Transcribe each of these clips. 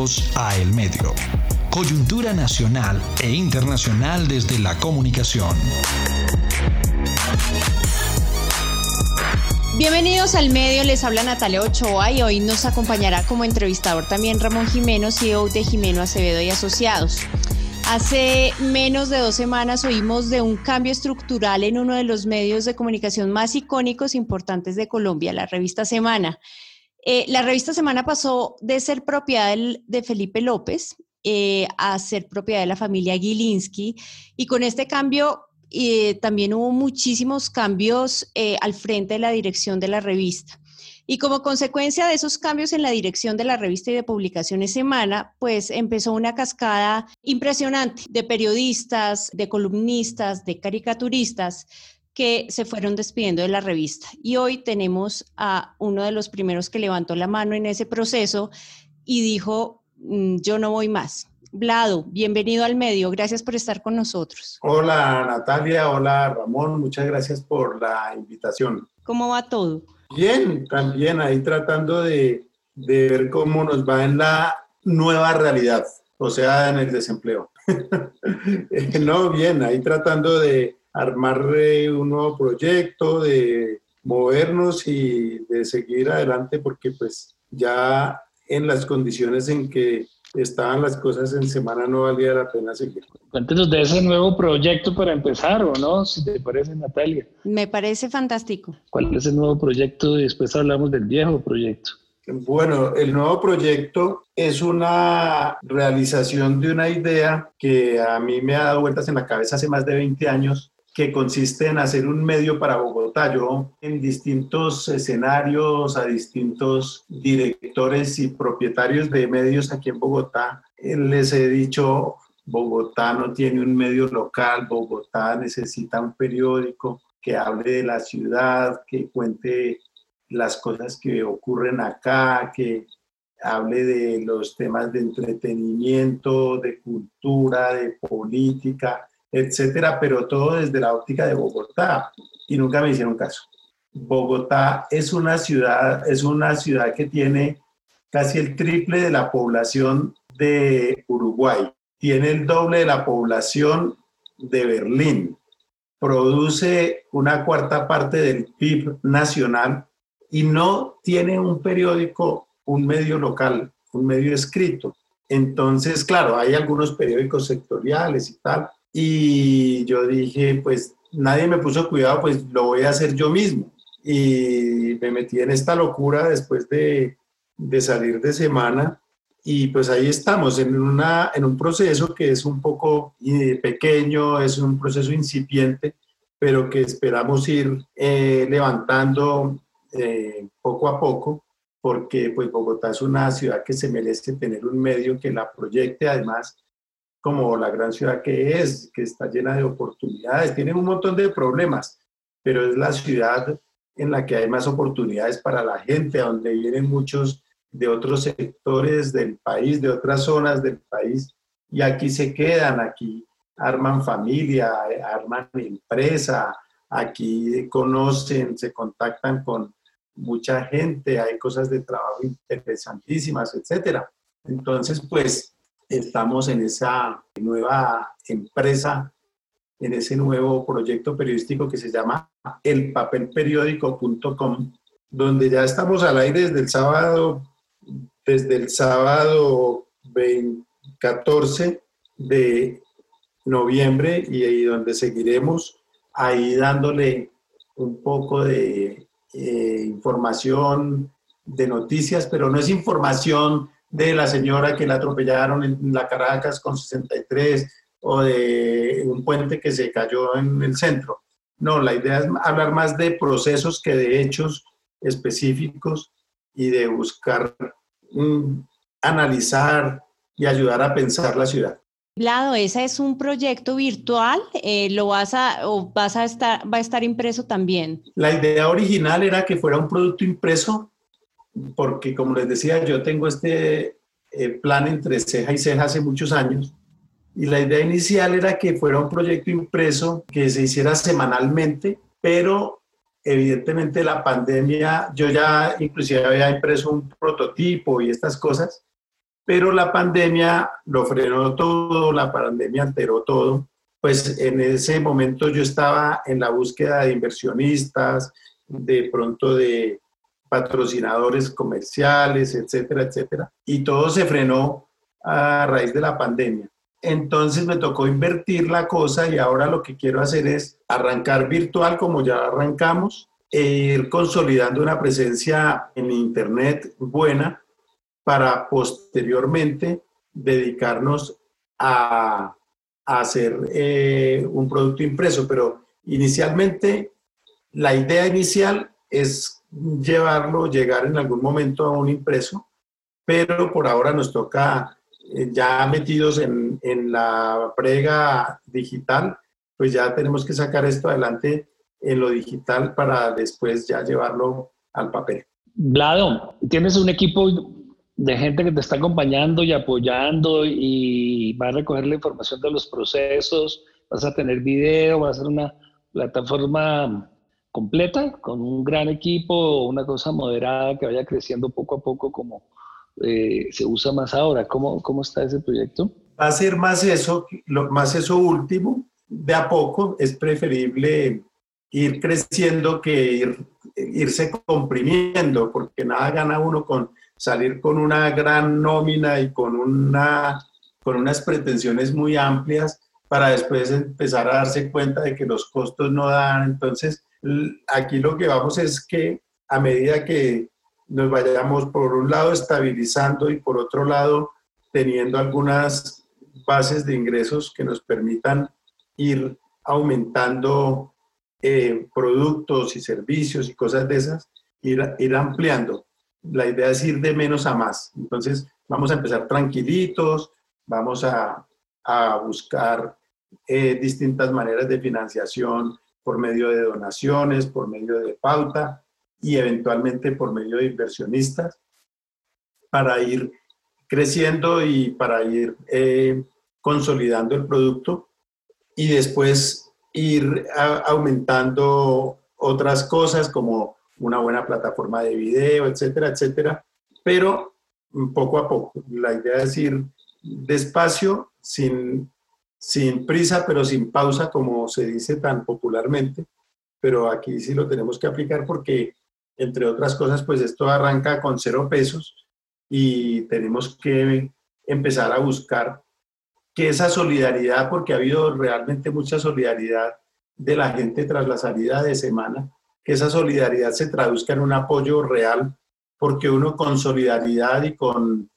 Bienvenidos a El Medio. Coyuntura nacional e internacional desde la comunicación. Bienvenidos al medio, les habla Natalia Ochoa y hoy nos acompañará como entrevistador también Ramón Jimeno, CEO de Jimeno Acevedo y Asociados. Hace menos de dos semanas oímos de un cambio estructural en uno de los medios de comunicación más icónicos e importantes de Colombia, la revista Semana. Eh, la revista Semana pasó de ser propiedad de Felipe López eh, a ser propiedad de la familia Gilinski y con este cambio eh, también hubo muchísimos cambios al frente de la dirección de la revista. Y como consecuencia de esos cambios en la dirección de la revista y de publicaciones Semana, pues empezó una cascada impresionante de periodistas, de columnistas, de caricaturistas que se fueron despidiendo de la revista. Y hoy tenemos a uno de los primeros que levantó la mano en ese proceso y dijo, mm, yo no voy más. Vlado, bienvenido al medio, gracias por estar con nosotros. Hola Natalia, hola Ramón, muchas gracias por la invitación. ¿Cómo va todo? Bien, también ahí tratando de, de ver cómo nos va en la nueva realidad, o sea, en el desempleo. no, bien, ahí tratando de, armar un nuevo proyecto, de movernos y de seguir adelante porque pues ya en las condiciones en que estaban las cosas en semana no valía la pena seguir. Cuéntenos de ese nuevo proyecto para empezar, ¿o no? Si te parece, Natalia. Me parece fantástico. ¿Cuál es el nuevo proyecto? Y después hablamos del viejo proyecto. Bueno, el nuevo proyecto es una realización de una idea que a mí me ha dado vueltas en la cabeza hace más de 20 años que consiste en hacer un medio para Bogotá. Yo en distintos escenarios, a distintos directores y propietarios de medios aquí en Bogotá, les he dicho, Bogotá no tiene un medio local, Bogotá necesita un periódico que hable de la ciudad, que cuente las cosas que ocurren acá, que hable de los temas de entretenimiento, de cultura, de política, etcétera, pero todo desde la óptica de Bogotá y nunca me hicieron caso. Bogotá es una ciudad, es una ciudad que tiene casi el triple de la población de Uruguay, tiene el doble de la población de Berlín, produce una cuarta parte del PIB nacional y no tiene un periódico, un medio local, un medio escrito. Entonces, claro, hay algunos periódicos sectoriales y tal, y yo dije, pues nadie me puso cuidado, pues lo voy a hacer yo mismo. Y me metí en esta locura después de, de salir de semana. Y pues ahí estamos, en, una, en un proceso que es un poco eh, pequeño, es un proceso incipiente, pero que esperamos ir eh, levantando eh, poco a poco, porque pues Bogotá es una ciudad que se merece tener un medio que la proyecte además como la gran ciudad que es, que está llena de oportunidades, tiene un montón de problemas, pero es la ciudad en la que hay más oportunidades para la gente, donde vienen muchos de otros sectores del país, de otras zonas del país, y aquí se quedan, aquí arman familia, arman empresa, aquí conocen, se contactan con mucha gente, hay cosas de trabajo interesantísimas, etcétera. Entonces, pues, estamos en esa nueva empresa, en ese nuevo proyecto periodístico que se llama elpapelperiódico.com, donde ya estamos al aire desde el sábado, desde el sábado 14 de noviembre y, ahí donde seguiremos ahí dándole un poco de eh, información, de noticias, pero no es información de la señora que la atropellaron en la Caracas con 63 o de un puente que se cayó en el centro. No, la idea es hablar más de procesos que de hechos específicos y de buscar analizar y ayudar a pensar la ciudad. Lado, ese es un proyecto virtual, eh, lo vas a o vas a estar va a estar impreso también. La idea original era que fuera un producto impreso porque como les decía, yo tengo este eh, plan entre ceja y ceja hace muchos años y la idea inicial era que fuera un proyecto impreso que se hiciera semanalmente, pero evidentemente la pandemia, yo ya inclusive había impreso un prototipo y estas cosas, pero la pandemia lo frenó todo, la pandemia alteró todo. Pues en ese momento yo estaba en la búsqueda de inversionistas, de pronto de patrocinadores comerciales, etcétera, etcétera. Y todo se frenó a raíz de la pandemia. Entonces me tocó invertir la cosa y ahora lo que quiero hacer es arrancar virtual como ya arrancamos e ir consolidando una presencia en Internet buena para posteriormente dedicarnos a, hacer eh, un producto impreso. Pero inicialmente, la idea inicial es llevarlo, llegar en algún momento a un impreso, pero por ahora nos toca, eh, ya metidos en, en la prega digital, pues ya tenemos que sacar esto adelante en lo digital para después ya llevarlo al papel. Vlado, tienes un equipo de gente que te está acompañando y apoyando y va a recoger la información de los procesos, vas a tener video, va a ser una plataforma completa con un gran equipo, una cosa moderada que vaya creciendo poco a poco como eh, se usa más ahora. ¿Cómo, ¿Cómo está ese proyecto? Va a ser más eso, más eso último. De a poco es preferible ir creciendo que ir, irse comprimiendo, porque nada gana uno con salir con una gran nómina y con, una, con unas pretensiones muy amplias para después empezar a darse cuenta de que los costos no dan. Entonces, aquí lo que vamos es que a medida que nos vayamos por un lado estabilizando y por otro lado teniendo algunas bases de ingresos que nos permitan ir aumentando eh, productos y servicios y cosas de esas, ir, ampliando la idea es ir de menos a más. Entonces, vamos a empezar tranquilitos, vamos a, buscar eh, distintas maneras de financiación por medio de donaciones, por medio de pauta y eventualmente por medio de inversionistas para ir creciendo y para ir eh, consolidando el producto y después ir aumentando otras cosas como una buena plataforma de video, etcétera, etcétera, pero poco a poco. La idea es ir despacio, sin, sin prisa, pero sin pausa, como se dice tan popularmente, pero aquí sí lo tenemos que aplicar porque, entre otras cosas, pues esto arranca con cero pesos y tenemos que empezar a buscar que esa solidaridad, porque ha habido realmente mucha solidaridad de la gente tras la salida de semana, que esa solidaridad se traduzca en un apoyo real, porque uno con solidaridad y con,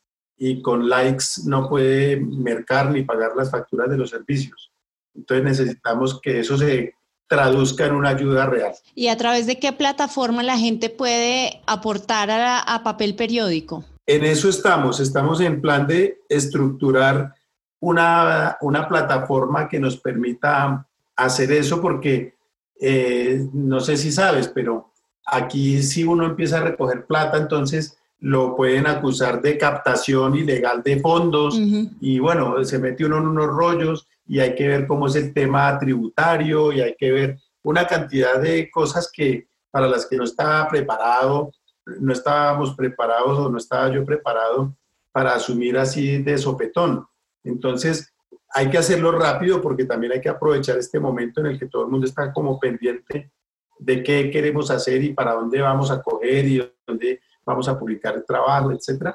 y con likes no puede mercar ni pagar las facturas de los servicios. Entonces necesitamos que eso se traduzca en una ayuda real. ¿Y a través de qué plataforma la gente puede aportar a, a papel periódico? En eso estamos, estamos en plan de estructurar una, una plataforma que nos permita hacer eso porque eh, no sé si sabes, pero aquí si uno empieza a recoger plata, entonces lo pueden acusar de captación ilegal de fondos y bueno, se mete uno en unos rollos y hay que ver cómo es el tema tributario y hay que ver una cantidad de cosas que para las que no estaba preparado, no estábamos preparados o no estaba yo preparado para asumir así de sopetón. Entonces, hay que hacerlo rápido porque también hay que aprovechar este momento en el que todo el mundo está como pendiente de qué queremos hacer y para dónde vamos a coger y dónde vamos a publicar el trabajo, etc.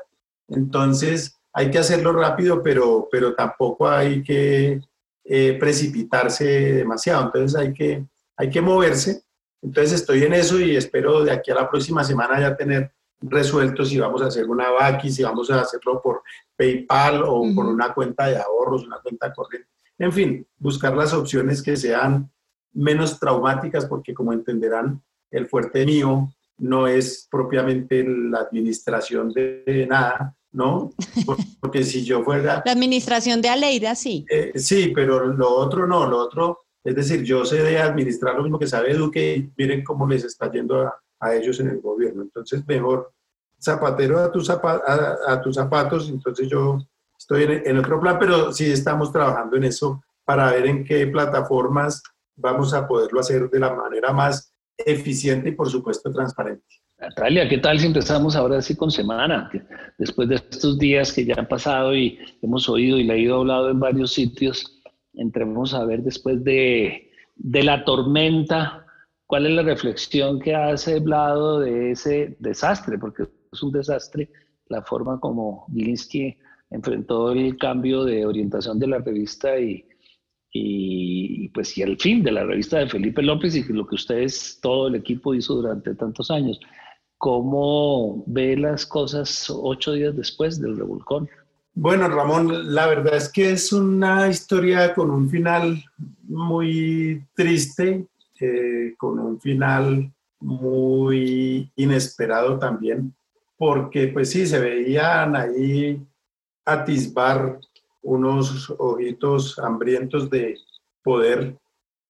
Entonces, hay que hacerlo rápido, pero, pero tampoco hay que eh, precipitarse demasiado. Entonces, hay que, hay que moverse. Entonces, estoy en eso y espero de aquí a la próxima semana ya tener resuelto si vamos a hacer una VACI, si vamos a hacerlo por PayPal o por una cuenta de ahorros, una cuenta corriente. En fin, buscar las opciones que sean menos traumáticas porque como entenderán, el fuerte mío no es propiamente la administración de nada, ¿no? Porque si yo fuera... La administración de Aleida, sí. Eh, sí, pero lo otro no, lo otro, es decir, yo sé de administrar lo mismo que sabe Duque y miren cómo les está yendo a, a ellos en el gobierno. Entonces, mejor zapatero a tus, a, tus zapatos, entonces yo estoy en, otro plan, pero sí estamos trabajando en eso para ver en qué plataformas vamos a poderlo hacer de la manera más eficiente y por supuesto transparente. Natalia, ¿qué tal si empezamos ahora sí con semana? Después de estos días que ya han pasado y hemos oído y leído hablado en varios sitios, entremos a ver después de, de la tormenta, cuál es la reflexión que hace hablado de ese desastre, porque es un desastre la forma como Gilinski enfrentó el cambio de orientación de la revista y, y pues y el fin de la revista de Felipe López y lo que ustedes, todo el equipo hizo durante tantos años. ¿Cómo ve las cosas ocho días después del revolcón? Bueno, Ramón, la verdad es que es una historia con un final muy triste, eh, con un final muy inesperado también, porque pues sí, se veían ahí atisbar unos ojitos hambrientos de poder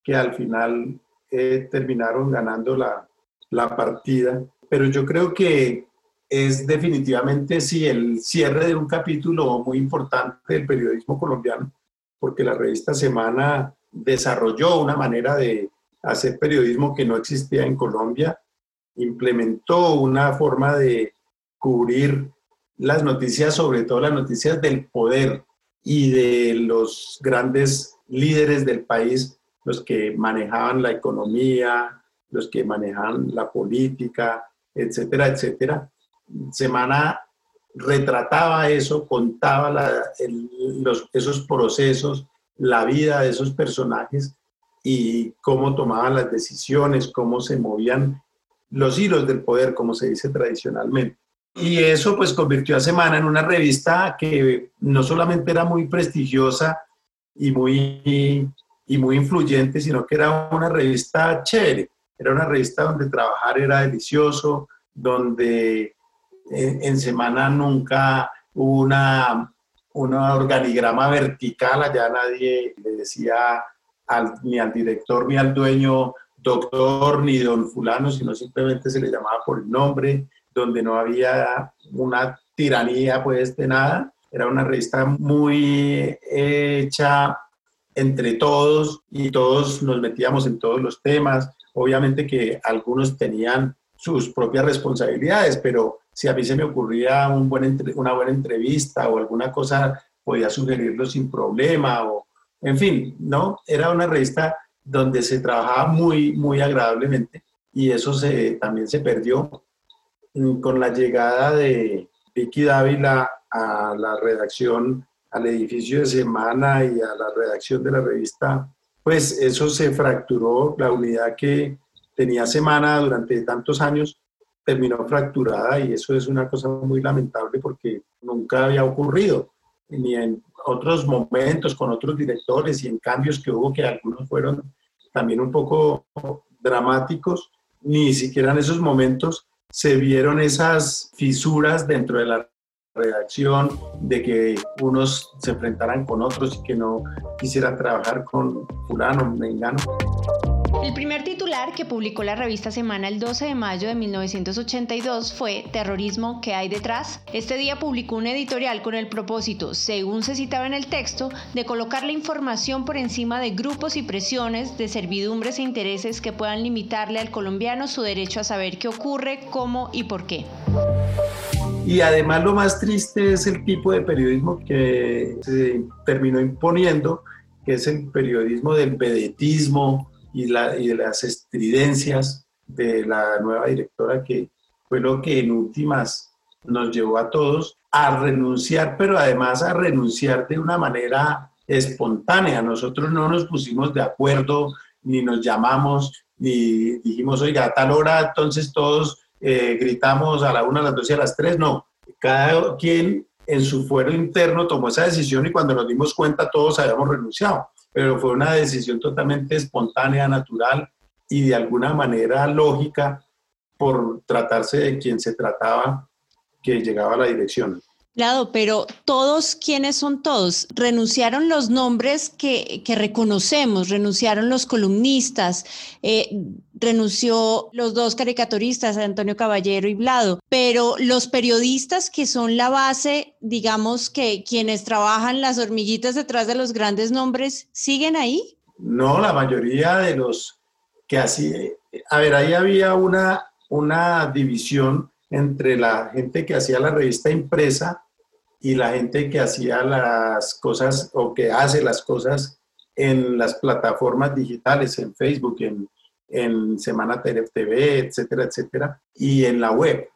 que al final eh, terminaron ganando la, la partida. Pero yo creo que es definitivamente sí el cierre de un capítulo muy importante del periodismo colombiano, porque la revista Semana desarrolló una manera de hacer periodismo que no existía en Colombia, implementó una forma de cubrir las noticias, sobre todo las noticias del poder y de los grandes líderes del país, los que manejaban la economía, los que manejaban la política, etcétera, etcétera. Semana retrataba eso, contaba los, esos procesos, la vida de esos personajes y cómo tomaban las decisiones, cómo se movían los hilos del poder, como se dice tradicionalmente. Y eso pues convirtió a Semana en una revista que no solamente era muy prestigiosa y muy, y muy influyente, sino que era una revista chévere. Era una revista donde trabajar era delicioso, donde en, Semana nunca hubo una, una organigrama vertical, allá nadie le decía ni al director ni al dueño doctor ni don fulano, sino simplemente se le llamaba por el nombre donde no había una tiranía pues de nada. Era una revista muy hecha entre todos y todos nos metíamos en todos los temas. Obviamente que algunos tenían sus propias responsabilidades, pero si a mí se me ocurría una buena entrevista o alguna cosa, podía sugerirlo sin problema o, en fin, ¿no? Era una revista donde se trabajaba muy, muy agradablemente y eso también se perdió con la llegada de Vicky Dávila a la redacción, al edificio de Semana y a la redacción de la revista, pues eso se fracturó, la unidad que tenía Semana durante tantos años terminó fracturada y eso es una cosa muy lamentable porque nunca había ocurrido, ni en otros momentos con otros directores y en cambios que hubo que algunos fueron también un poco dramáticos, ni siquiera en esos momentos se vieron esas fisuras dentro de la redacción, de que unos se enfrentaran con otros y que no quisieran trabajar con fulano, mengano. El primer titular que publicó la revista Semana el 12 de mayo de 1982 fue Terrorismo, ¿qué hay detrás? Este día publicó un editorial con el propósito, según se citaba en el texto, de colocar la información por encima de grupos y presiones, de servidumbres e intereses que puedan limitarle al colombiano su derecho a saber qué ocurre, cómo y por qué. Y además lo más triste es el tipo de periodismo que se terminó imponiendo, que es el periodismo del vedetismo, y, la, y de las estridencias de la nueva directora que fue lo que en últimas nos llevó a todos a renunciar, pero además a renunciar de una manera espontánea. Nosotros no nos pusimos de acuerdo, ni nos llamamos, ni dijimos, oiga, a tal hora entonces todos eh, gritamos a la una, a las dos y a las tres. No, cada quien en su fuero interno tomó esa decisión y cuando nos dimos cuenta todos habíamos renunciado pero fue una decisión totalmente espontánea, natural y de alguna manera lógica por tratarse de quien se trataba que llegaba a la dirección. Claro, pero todos, ¿quiénes son todos? Renunciaron los nombres que, reconocemos, renunciaron los columnistas, eh, renunció los dos caricaturistas, Antonio Caballero y Blado, pero los periodistas que son la base, digamos que quienes trabajan las hormiguitas detrás de los grandes nombres, ¿siguen ahí? No, la mayoría de los que así a ver, ahí había una, una división entre la gente que hacía la revista impresa y la gente que hacía las cosas o que hace las cosas en las plataformas digitales, en Facebook, en, en Semana TV, etcétera, etcétera, y en la web.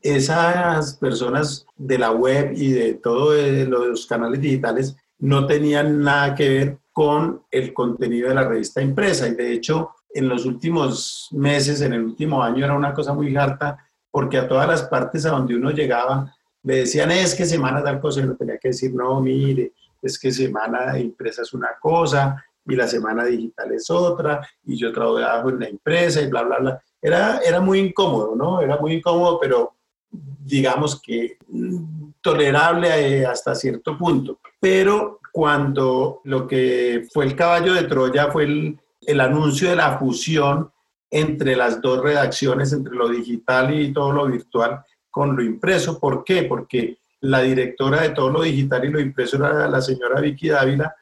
Esas personas de la web y de todos los canales digitales no tenían nada que ver con el contenido de la revista impresa. Y de hecho, en los últimos meses, en el último año, era una cosa muy harta, porque a todas las partes a donde uno llegaba, le decían, es que semana tal cosa, y uno tenía que decir, no, mire, es que semana impresa es una cosa, y la semana digital es otra, y yo trabajo en la empresa, y bla, bla, bla. Era, era muy incómodo, ¿no? Era muy incómodo, pero digamos que mm, tolerable eh, hasta cierto punto. Pero cuando lo que fue el caballo de Troya fue el, el anuncio de la fusión entre las dos redacciones, entre lo digital y todo lo virtual, con lo impreso. ¿Por qué? Porque la directora de todo lo digital y lo impreso era la señora Vicky Dávila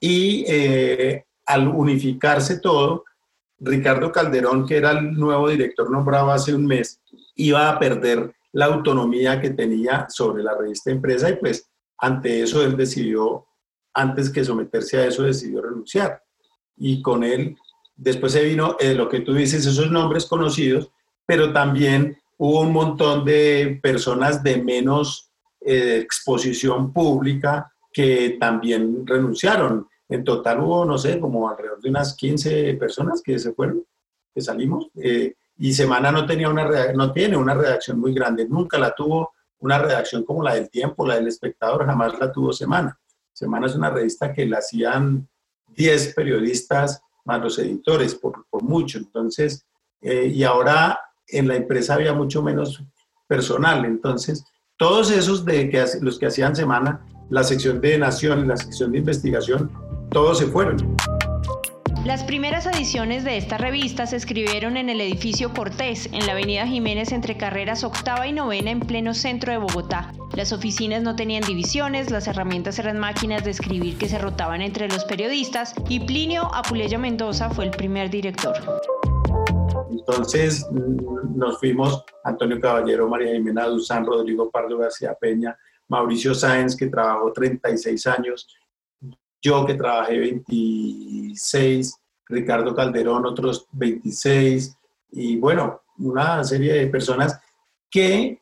y eh, al unificarse todo, Ricardo Calderón, que era el nuevo director nombrado hace un mes, iba a perder la autonomía que tenía sobre la revista impresa y pues ante eso él decidió antes que someterse a eso, decidió renunciar. Y con él, después se vino eh, lo que tú dices, esos nombres conocidos, pero también hubo un montón de personas de menos eh, exposición pública que también renunciaron. En total hubo, no sé, como alrededor de unas 15 personas que se fueron, que salimos. Eh, y Semana no, tenía una, no tiene una redacción muy grande, nunca la tuvo una redacción como la del tiempo, la del espectador, jamás la tuvo Semana. Semana es una revista que la hacían 10 periodistas más los editores, por, por mucho. Entonces, eh, y ahora en la empresa había mucho menos personal. Entonces, todos esos de que, los que hacían semana, la sección de Nación, la sección de investigación, todos se fueron. Las primeras ediciones de esta revista se escribieron en el edificio Cortés, en la avenida Jiménez entre carreras octava y novena en pleno centro de Bogotá. Las oficinas no tenían divisiones, las herramientas eran máquinas de escribir que se rotaban entre los periodistas y Plinio Apuleyo Mendoza fue el primer director. Entonces nos fuimos Antonio Caballero, María Jimena Duzán, Rodrigo Pardo García Peña, Mauricio Sáenz, que trabajó 36 años, yo que trabajé 26, Ricardo Calderón otros 26, y bueno, una serie de personas que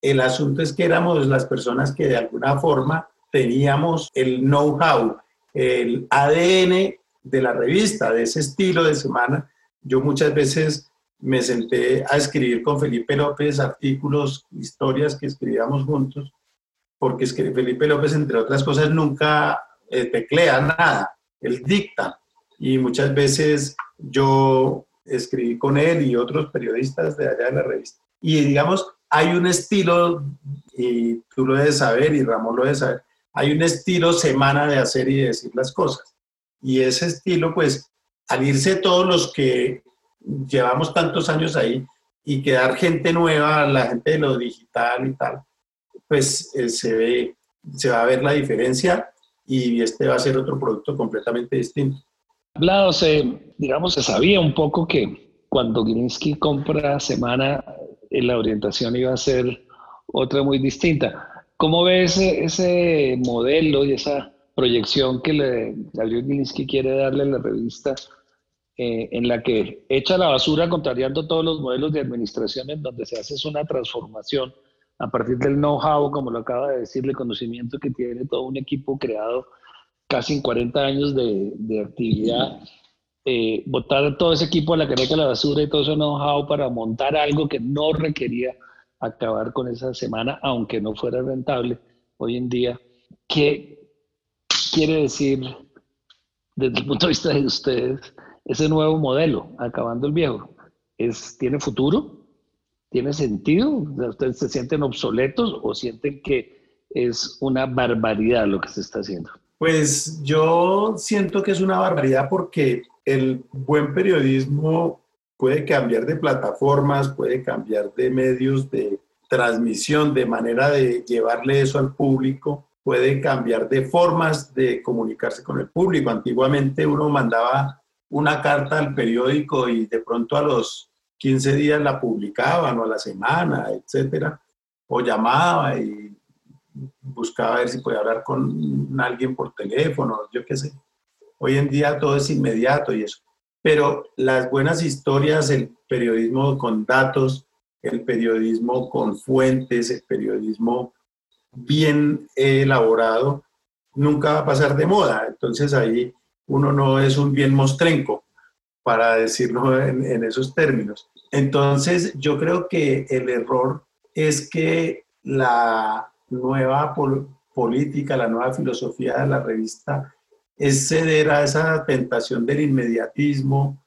el asunto es que éramos las personas que de alguna forma teníamos el know-how, el ADN de la revista, de ese estilo de semana. Yo muchas veces me senté a escribir con Felipe López artículos, historias que escribíamos juntos, porque Felipe López, entre otras cosas, nunca eh, teclea nada, él dicta. Y muchas veces yo escribí con él y otros periodistas de allá de la revista. Y digamos, hay un estilo, y tú lo debes saber y Ramón lo debe saber, hay un estilo semana de hacer y de decir las cosas. Y ese estilo, pues, al irse todos los que llevamos tantos años ahí y quedar gente nueva, la gente de lo digital y tal, pues eh, se, ve, se va a ver la diferencia y este va a ser otro producto completamente distinto. Hablado, se, digamos, se sabía un poco que cuando Gilinski compra Semana, eh, la orientación iba a ser otra muy distinta. ¿Cómo ve ese, ese modelo y esa proyección que le, Gabriel Gilinski quiere darle a la revista, eh, en la que echa la basura contrariando todos los modelos de administración en donde se hace una transformación a partir del know-how, como lo acaba de decir, el conocimiento que tiene todo un equipo creado casi en 40 años de, de actividad, eh, botar todo ese equipo a la careca la basura y todo ese know-how para montar algo que no requería acabar con esa semana, aunque no fuera rentable hoy en día. ¿Qué quiere decir desde el punto de vista de ustedes ese nuevo modelo, acabando el viejo? ¿Es, ¿Tiene futuro? ¿Tiene sentido? ¿Ustedes se sienten obsoletos o sienten que es una barbaridad lo que se está haciendo? Pues yo siento que es una barbaridad porque el buen periodismo puede cambiar de plataformas, puede cambiar de medios de transmisión, de manera de llevarle eso al público, puede cambiar de formas de comunicarse con el público. Antiguamente uno mandaba una carta al periódico y de pronto a los 15 días la publicaban o a la semana, etcétera, o llamaba y buscaba ver si podía hablar con alguien por teléfono, yo qué sé. Hoy en día todo es inmediato y eso. Pero las buenas historias, el periodismo con datos, el periodismo con fuentes, el periodismo bien elaborado, nunca va a pasar de moda. Entonces ahí uno no es un bien mostrenco, para decirlo en, esos términos. Entonces yo creo que el error es que la nueva política, la nueva filosofía de la revista es ceder a esa tentación del inmediatismo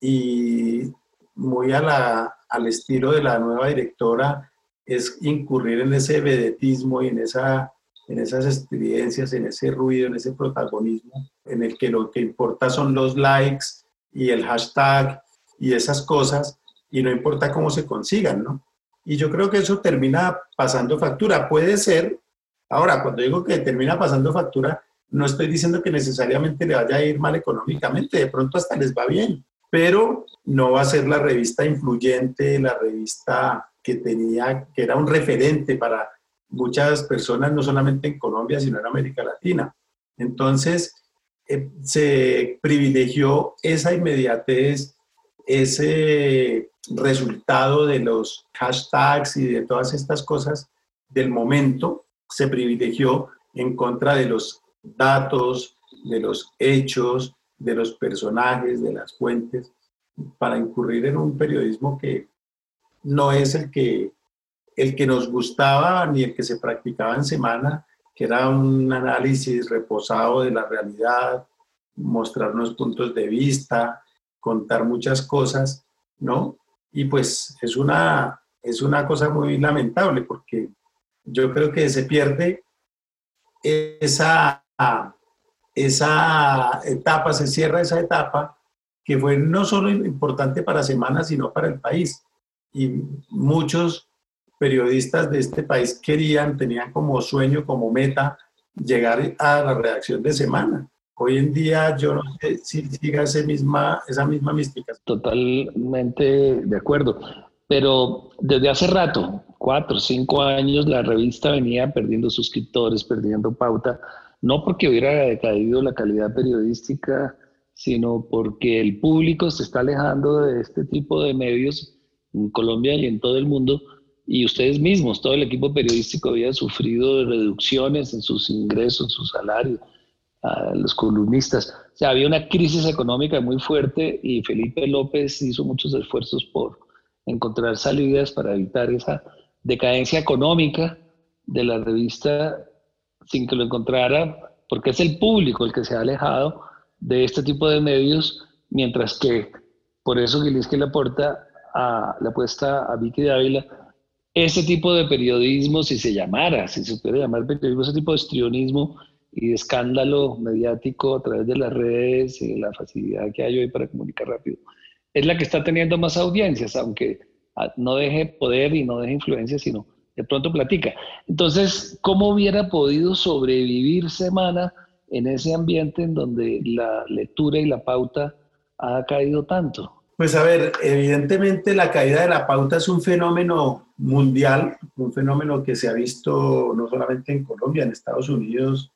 y muy a al estilo de la nueva directora es incurrir en ese vedetismo y en, esa, en esas experiencias, en ese ruido, en ese protagonismo, en el que lo que importa son los likes y el hashtag y esas cosas, y no importa cómo se consigan, ¿no? Y yo creo que eso termina pasando factura. Puede ser, ahora, cuando digo que termina pasando factura, no estoy diciendo que necesariamente le vaya a ir mal económicamente, de pronto hasta les va bien, pero no va a ser la revista influyente, la revista que tenía, que era un referente para muchas personas, no solamente en Colombia, sino en América Latina. Entonces, eh, se privilegió esa inmediatez, ese resultado de los hashtags y de todas estas cosas del momento, se privilegió en contra de los datos, de los hechos, de los personajes, de las fuentes, para incurrir en un periodismo que no es el que, el que nos gustaba ni el que se practicaba en semana, que era un análisis reposado de la realidad, mostrarnos puntos de vista, contar muchas cosas, ¿no? Y pues es una, es una cosa muy lamentable porque yo creo que se pierde esa esa etapa, se cierra esa etapa que fue no solo importante para Semana, sino para el país. Y muchos periodistas de este país querían, tenían como sueño, como meta, llegar a la redacción de Semana. Hoy en día yo no sé si siga ese misma, esa misma mística. Totalmente de acuerdo. Pero desde hace rato, cuatro, cinco años, la revista venía perdiendo suscriptores, perdiendo pauta no porque hubiera decaído la calidad periodística, sino porque el público se está alejando de este tipo de medios en Colombia y en todo el mundo, y ustedes mismos, todo el equipo periodístico había sufrido reducciones en sus ingresos, en su salario, a los columnistas. O sea, había una crisis económica muy fuerte y Felipe López hizo muchos esfuerzos por encontrar salidas para evitar esa decadencia económica de la revista sin que lo encontrara, porque es el público el que se ha alejado de este tipo de medios, mientras que por eso Gilinski le aporta a, la apuesta a Vicky de Ávila ese tipo de periodismo, si se llamara, si se llamar periodismo, ese tipo de estrionismo y escándalo mediático a través de las redes y la facilidad que hay hoy para comunicar rápido, es la que está teniendo más audiencias, aunque ah, no deje poder y no deje influencia, sino de pronto platica. Entonces, ¿cómo hubiera podido sobrevivir semana en ese ambiente en donde la lectura y la pauta ha caído tanto? Pues a ver, evidentemente la caída de la pauta es un fenómeno mundial, un fenómeno que se ha visto no solamente en Colombia, en Estados Unidos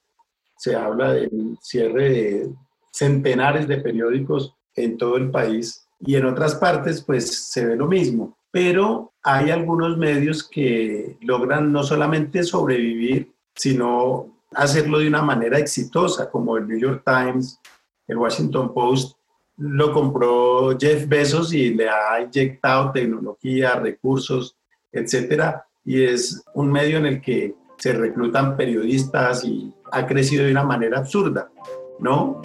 se habla del cierre de centenares de periódicos en todo el país y en otras partes pues se ve lo mismo. Pero hay algunos medios que logran no solamente sobrevivir, sino hacerlo de una manera exitosa, como el New York Times, el Washington Post, lo compró Jeff Bezos y le ha inyectado tecnología, recursos, etcétera, y es un medio en el que se reclutan periodistas y ha crecido de una manera absurda, ¿no?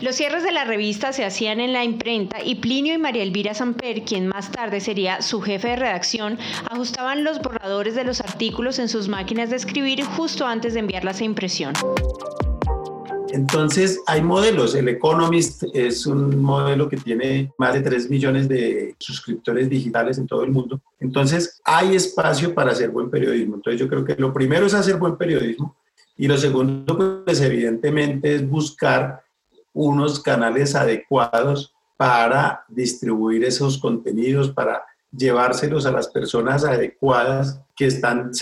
Los cierres de la revista se hacían en la imprenta y Plinio y María Elvira Samper, quien más tarde sería su jefe de redacción, ajustaban los borradores de los artículos en sus máquinas de escribir justo antes de enviarlas a impresión. Entonces hay modelos. El Economist es un modelo que tiene más de 3 millones de suscriptores digitales en todo el mundo. Entonces hay espacio para hacer buen periodismo. Entonces yo creo que lo primero es hacer buen periodismo y lo segundo, pues evidentemente es buscar unos canales adecuados para distribuir esos contenidos, para llevárselos a las personas adecuadas que están,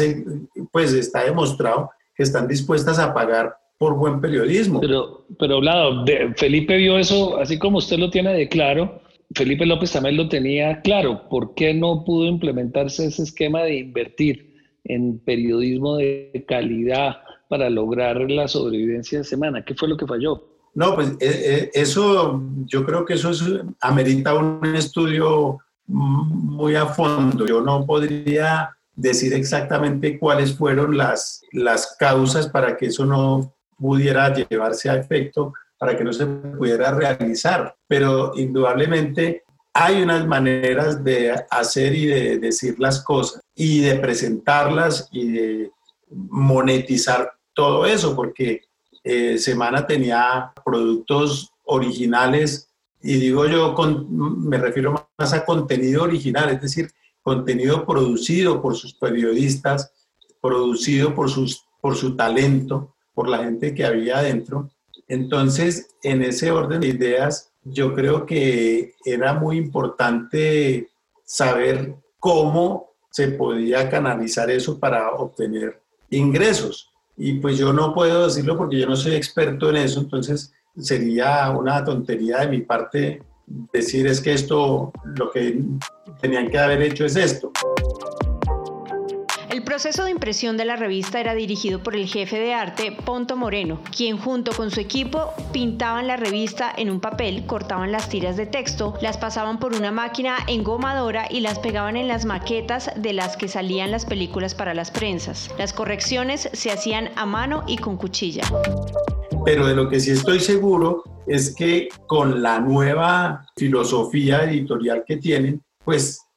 pues está demostrado que están dispuestas a pagar por buen periodismo. Pero, pero lado, Felipe vio eso, así como usted lo tiene de claro, Felipe López también lo tenía claro. ¿Por qué no pudo implementarse ese esquema de invertir en periodismo de calidad para lograr la sobrevivencia de semana? ¿Qué fue lo que falló? No, pues eh, eh, eso, yo creo que eso es, amerita un estudio muy a fondo. Yo no podría decir exactamente cuáles fueron las, las causas para que eso no pudiera llevarse a efecto, para que no se pudiera realizar. Pero indudablemente hay unas maneras de hacer y de decir las cosas y de presentarlas y de monetizar todo eso, porque eh, Semana tenía productos originales y digo yo, me refiero más a contenido original, es decir, contenido producido por sus periodistas, producido por, sus, por su talento, por la gente que había adentro. Entonces, en ese orden de ideas, yo creo que era muy importante saber cómo se podía canalizar eso para obtener ingresos. Y pues yo no puedo decirlo porque yo no soy experto en eso, entonces sería una tontería de mi parte decir es que esto, lo que tenían que haber hecho es esto. El proceso de impresión de la revista era dirigido por el jefe de arte Ponto Moreno, quien junto con su equipo pintaban la revista en un papel, cortaban las tiras de texto, las pasaban por una máquina engomadora y las pegaban en las maquetas de las que salían las películas para las prensas. Las correcciones se hacían a mano y con cuchilla. Pero de lo que sí estoy seguro es que con la nueva filosofía editorial que tienen, pues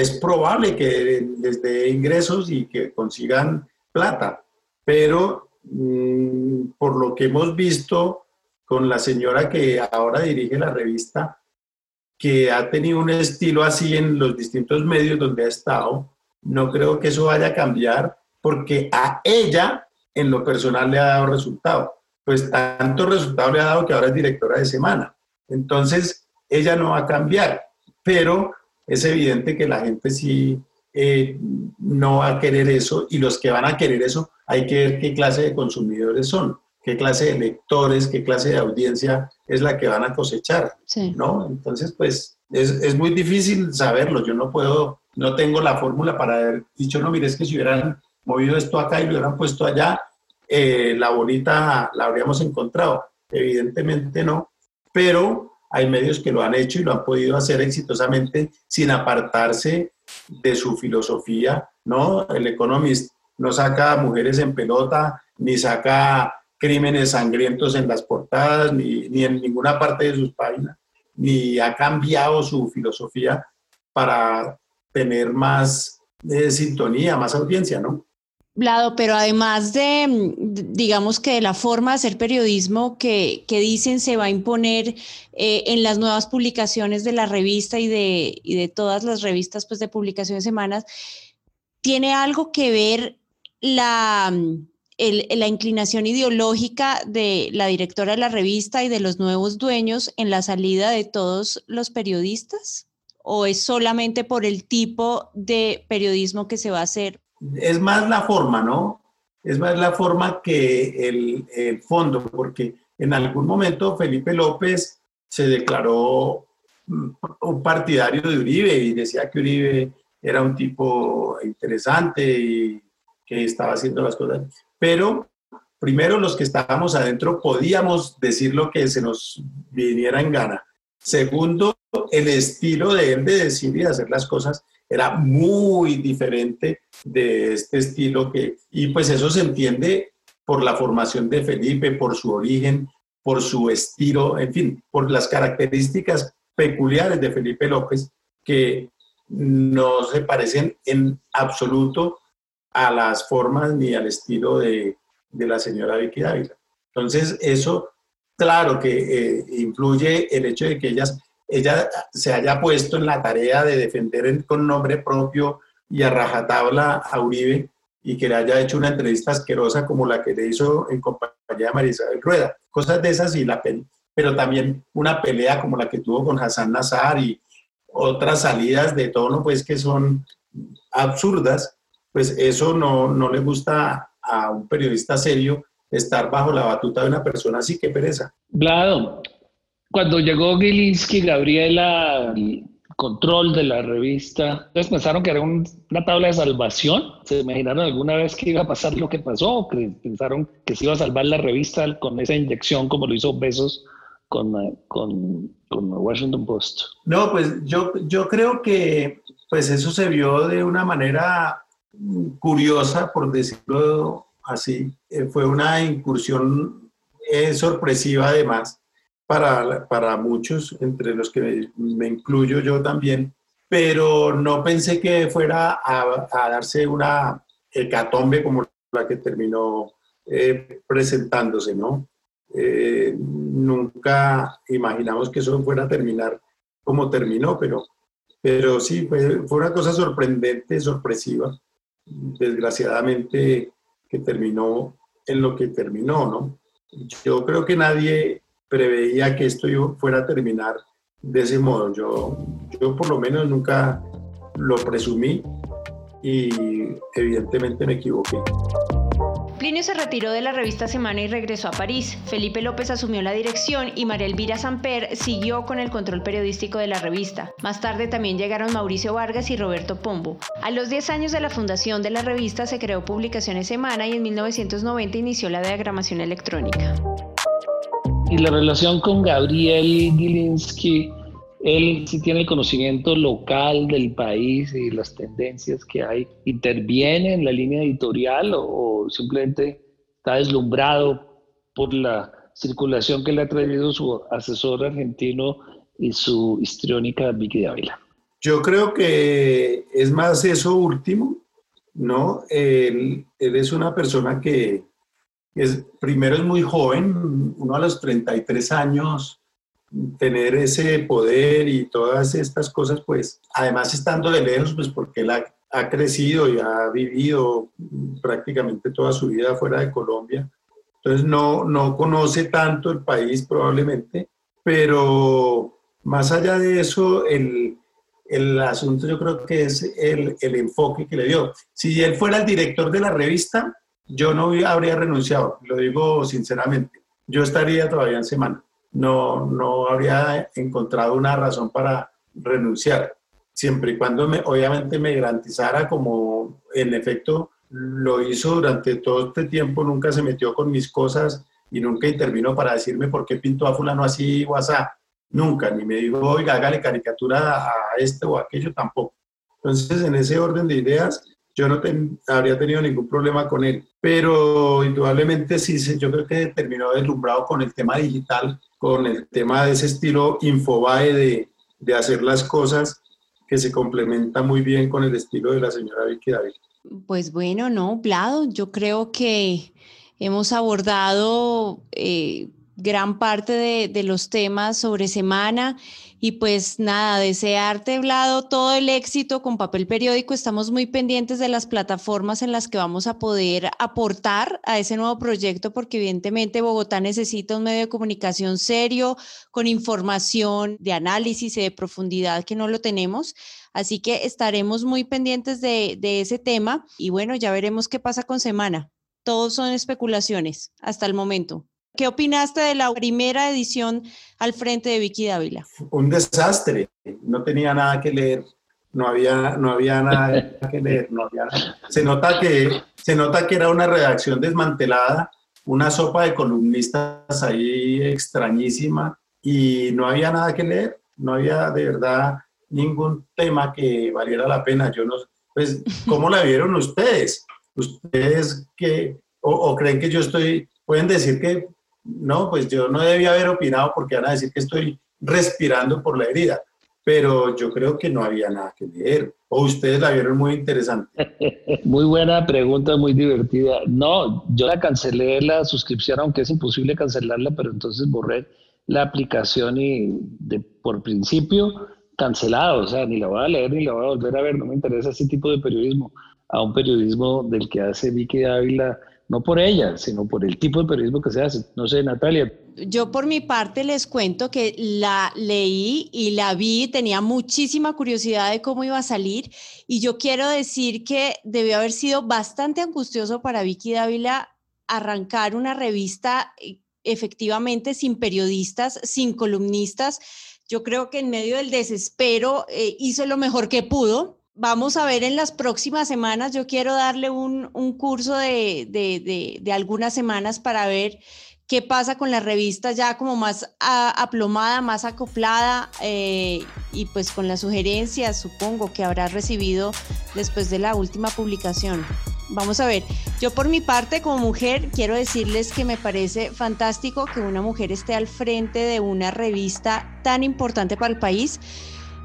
es probable que les dé ingresos y que consigan plata, pero mm, por lo que hemos visto con la señora que ahora dirige la revista, que ha tenido un estilo así en los distintos medios donde ha estado, no creo que eso vaya a cambiar porque a ella en lo personal le ha dado resultado. Pues tanto resultado le ha dado que ahora es directora de semana. Entonces, ella no va a cambiar, pero es evidente que la gente sí eh, no va a querer eso y los que van a querer eso hay que ver qué clase de consumidores son, qué clase de lectores, qué clase de audiencia es la que van a cosechar, ¿no? Entonces, pues es, es, muy difícil saberlo, yo no puedo, no tengo la fórmula para haber dicho, no, mire, es que si hubieran movido esto acá y lo hubieran puesto allá, eh, la bonita la habríamos encontrado. Evidentemente no, pero hay medios que lo han hecho y lo han podido hacer exitosamente sin apartarse de su filosofía, ¿no? El Economist no saca mujeres en pelota, ni saca crímenes sangrientos en las portadas, ni, ni en ninguna parte de sus páginas, ni ha cambiado su filosofía para tener más de sintonía, más audiencia, ¿no? Lado, pero además de, digamos que de la forma de hacer periodismo que, dicen se va a imponer eh, en las nuevas publicaciones de la revista y de, de todas las revistas pues, de publicaciones semanas, ¿tiene algo que ver la, la inclinación ideológica de la directora de la revista y de los nuevos dueños en la salida de todos los periodistas? ¿O es solamente por el tipo de periodismo que se va a hacer es más la forma, ¿no? Es más la forma que el, fondo, porque en algún momento Felipe López se declaró mm, un partidario de Uribe y decía que Uribe era un tipo interesante y que estaba haciendo las cosas. Pero primero los que estábamos adentro podíamos decir lo que se nos viniera en gana. Segundo, el estilo de él de decir y de hacer las cosas era muy diferente de este estilo que, y pues eso se entiende por la formación de Felipe, por su origen, por su estilo, en fin, por las características peculiares de Felipe López que no se parecen en absoluto a las formas ni al estilo de, de la señora Vicky Dávila. Entonces, eso, claro que eh, influye el hecho de que ellas ella se haya puesto en la tarea de defender con nombre propio y a rajatabla a Uribe y que le haya hecho una entrevista asquerosa como la que le hizo en compañía de María Isabel Rueda. Cosas de esas y la, pero también una pelea como la que tuvo con Hassan Nazar y otras salidas de tono, pues que son absurdas, pues eso no, no le gusta a un periodista serio estar bajo la batuta de una persona así, que pereza. Vlado, cuando llegó Gilinski, Gabriela, control de la revista, ¿ustedes pensaron que era una tabla de salvación? ¿Se imaginaron alguna vez que iba a pasar lo que pasó? ¿O pensaron que se iba a salvar la revista con esa inyección como lo hizo Besos con, con, con Washington Post? No, pues yo, yo creo que pues eso se vio de una manera curiosa, por decirlo así. Eh, fue una incursión eh, sorpresiva además para, para muchos, entre los que me, incluyo yo también, pero no pensé que fuera a, darse una hecatombe como la que terminó eh, presentándose, ¿no? nunca imaginamos que eso fuera a terminar como terminó, pero, pero sí, fue, fue una cosa sorprendente, sorpresiva desgraciadamente que terminó en lo que terminó, ¿no? Yo creo que nadie preveía que esto fuera a terminar de ese modo. Yo, yo por lo menos nunca lo presumí y evidentemente me equivoqué. Plinio se retiró de la revista Semana y regresó a París. Felipe López asumió la dirección y María Elvira Samper siguió con el control periodístico de la revista. Más tarde también llegaron Mauricio Vargas y Roberto Pombo. A los 10 años de la fundación de la revista se creó Publicaciones Semana y en 1990 inició la diagramación electrónica. Y la relación con Gabriel Gilinski él sí tiene el conocimiento local del país y las tendencias que hay. ¿Interviene en la línea editorial o, simplemente está deslumbrado por la circulación que le ha traído su asesor argentino y su histriónica Vicky Dávila? Yo creo que es más eso último, ¿no? Él es una persona que primero es muy joven, uno a los 33 años tener ese poder y todas estas cosas, pues además estando de lejos, pues porque él ha, crecido y ha vivido prácticamente toda su vida fuera de Colombia, entonces no, no conoce tanto el país probablemente, pero más allá de eso, el, el asunto yo creo que es el, el, enfoque que le dio. Si él fuera el director de la revista, yo no habría renunciado, lo digo sinceramente, yo estaría todavía en semana. No, no habría encontrado una razón para renunciar, siempre y cuando me, obviamente me garantizara como en efecto lo hizo durante todo este tiempo, nunca se metió con mis cosas y nunca intervino para decirme por qué pintó a fulano así o Nunca, ni me dijo, oiga, hágale caricatura a este o aquello, tampoco. Entonces, en ese orden de ideas, yo no habría tenido ningún problema con él. Pero indudablemente sí, yo creo que terminó deslumbrado con el tema digital con el tema de ese estilo Infobae de, de hacer las cosas que se complementa muy bien con el estilo de la señora Vicky David. Pues bueno, no, Plado, yo creo que hemos abordado eh, gran parte de, de, los temas sobre semana y pues nada, desearte, Vlado, todo el éxito con papel periódico. Estamos muy pendientes de las plataformas en las que vamos a poder aportar a ese nuevo proyecto, porque evidentemente Bogotá necesita un medio de comunicación serio, con información de análisis y de profundidad que no lo tenemos. Así que estaremos muy pendientes de, de ese tema y bueno, ya veremos qué pasa con Semana. Todos son especulaciones hasta el momento. ¿Qué opinaste de la primera edición al frente de Vicky Dávila? Un desastre, no tenía nada que leer, no había, no había nada que leer, no había, se, nota que, se nota que era una redacción desmantelada, una sopa de columnistas ahí extrañísima y no había nada que leer, no había de verdad ningún tema que valiera la pena. Yo no, pues, ¿cómo la vieron ustedes? ¿Ustedes que o, o creen que yo estoy, pueden decir que no, pues yo no debía haber opinado porque van a decir que estoy respirando por la herida, pero yo creo que no había nada que leer. ¿O ustedes la vieron muy interesante? Muy buena pregunta, muy divertida. No, yo la cancelé la suscripción, aunque es imposible cancelarla, pero entonces borré la aplicación y por principio cancelado, o sea, ni la voy a leer ni la voy a volver a ver, no me interesa ese tipo de periodismo, a un periodismo del que hace Vicky Ávila no por ella, sino por el tipo de periodismo que se hace. No sé, Natalia. yo por mi parte les cuento que la leí y la vi, tenía muchísima curiosidad de cómo iba a salir y yo quiero decir que debió haber sido bastante angustioso para Vicky Dávila arrancar una revista eh, efectivamente sin periodistas, sin columnistas. Yo creo que en medio del desespero eh, hizo lo mejor que pudo. Vamos a ver en las próximas semanas, yo quiero darle un, curso de, algunas semanas para ver qué pasa con la revista ya como más aplomada, más acoplada eh, y pues con las sugerencias, supongo, que habrá recibido después de la última publicación. Vamos a ver, yo por mi parte como mujer quiero decirles que me parece fantástico que una mujer esté al frente de una revista tan importante para el país.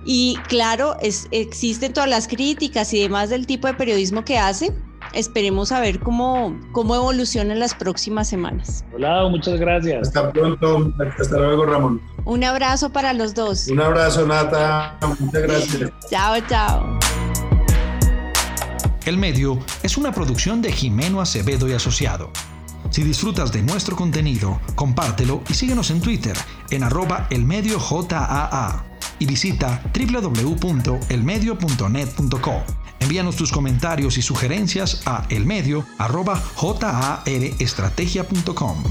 Y claro, es, existen todas las críticas y demás del tipo de periodismo que hace, esperemos a ver cómo, cómo evoluciona en las próximas semanas. Hola, muchas gracias. Hasta pronto, hasta luego Ramón. Un abrazo para los dos. Un abrazo Nata, muchas gracias. chao, chao. El Medio es una producción de Jimeno Acevedo y Asociado. Si disfrutas de nuestro contenido, compártelo y síguenos en Twitter en arroba elmediojaa y visita www.elmedio.net.co. Envíanos tus comentarios y sugerencias a elmedio.jarestrategia.com.